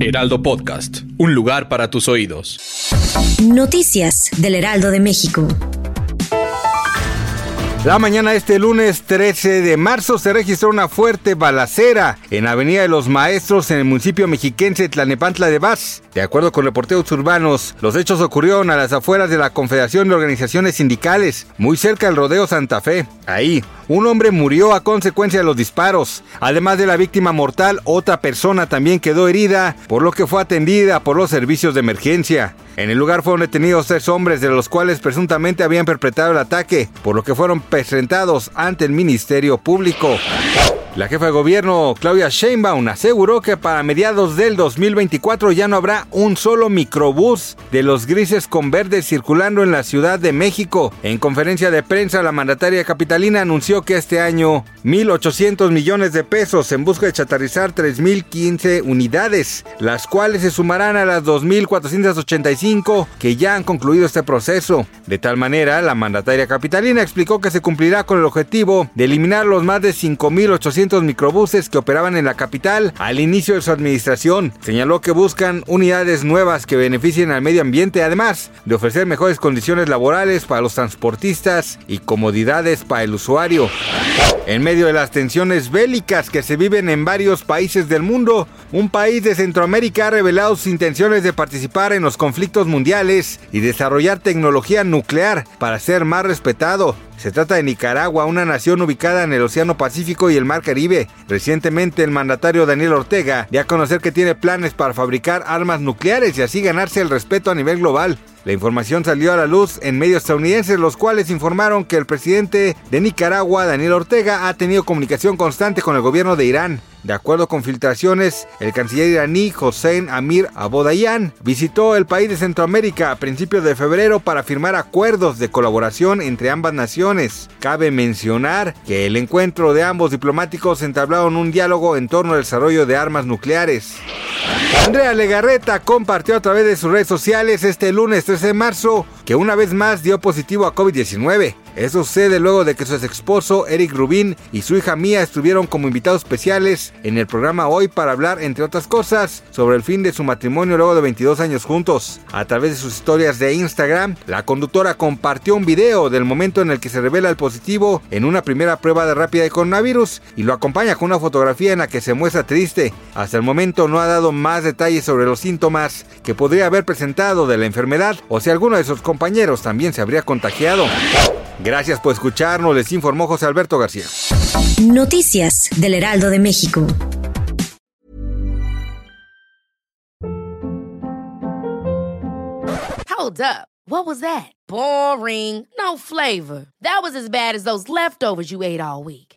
Heraldo Podcast. Un lugar para tus oídos. Noticias del Heraldo de México. La mañana de este lunes 13 de marzo se registró una fuerte balacera en Avenida de los Maestros en el municipio mexiquense Tlanepantla de Vaz. De acuerdo con reporteros urbanos, los hechos ocurrieron a las afueras de la Confederación de Organizaciones Sindicales, muy cerca del Rodeo Santa Fe. Ahí, un hombre murió a consecuencia de los disparos. Además de la víctima mortal, otra persona también quedó herida, por lo que fue atendida por los servicios de emergencia. En el lugar fueron detenidos tres hombres, de los cuales presuntamente habían perpetrado el ataque, por lo que fueron presentados ante el Ministerio Público. La jefa de gobierno, Claudia Sheinbaum, aseguró que para mediados del 2024 ya no habrá un solo microbús de los grises con verdes circulando en la Ciudad de México. En conferencia de prensa, la mandataria capitalina anunció que este año 1.800 millones de pesos en busca de chatarrizar 3.015 unidades, las cuales se sumarán a las 2.485 que ya han concluido este proceso. De tal manera, la mandataria capitalina explicó que se cumplirá con el objetivo de eliminar los más de 5.800 microbuses que operaban en la capital al inicio de su administración. Señaló que buscan unidades nuevas que beneficien al medio ambiente, además de ofrecer mejores condiciones laborales para los transportistas y comodidades para el usuario. En medio de las tensiones bélicas que se viven en varios países del mundo, un país de Centroamérica ha revelado sus intenciones de participar en los conflictos mundiales y desarrollar tecnología nuclear para ser más respetado. Se trata de Nicaragua, una nación ubicada en el Océano Pacífico y el Mar Caribe. Recientemente el mandatario Daniel Ortega dio a conocer que tiene planes para fabricar armas nucleares y así ganarse el respeto a nivel global. La información salió a la luz en medios estadounidenses, los cuales informaron que el presidente de Nicaragua, Daniel Ortega, ha tenido comunicación constante con el gobierno de Irán. De acuerdo con filtraciones, el canciller iraní Hossein Amir Abodayan visitó el país de Centroamérica a principios de febrero para firmar acuerdos de colaboración entre ambas naciones. Cabe mencionar que el encuentro de ambos diplomáticos entablaron un diálogo en torno al desarrollo de armas nucleares. Andrea Legarreta compartió a través de sus redes sociales este lunes 13 de marzo que una vez más dio positivo a COVID-19. Eso sucede luego de que su ex esposo Eric Rubin y su hija Mía estuvieron como invitados especiales en el programa Hoy para hablar, entre otras cosas, sobre el fin de su matrimonio luego de 22 años juntos. A través de sus historias de Instagram, la conductora compartió un video del momento en el que se revela el positivo en una primera prueba de rápida de coronavirus y lo acompaña con una fotografía en la que se muestra triste. Hasta el momento no ha dado más detalles sobre los síntomas que podría haber presentado de la enfermedad o si alguno de sus compañeros también se habría contagiado. Gracias por escucharnos, les informó José Alberto García. Noticias del Heraldo de México. Hold up. What was that? Boring. No flavor. That was as bad as those leftovers you ate all week.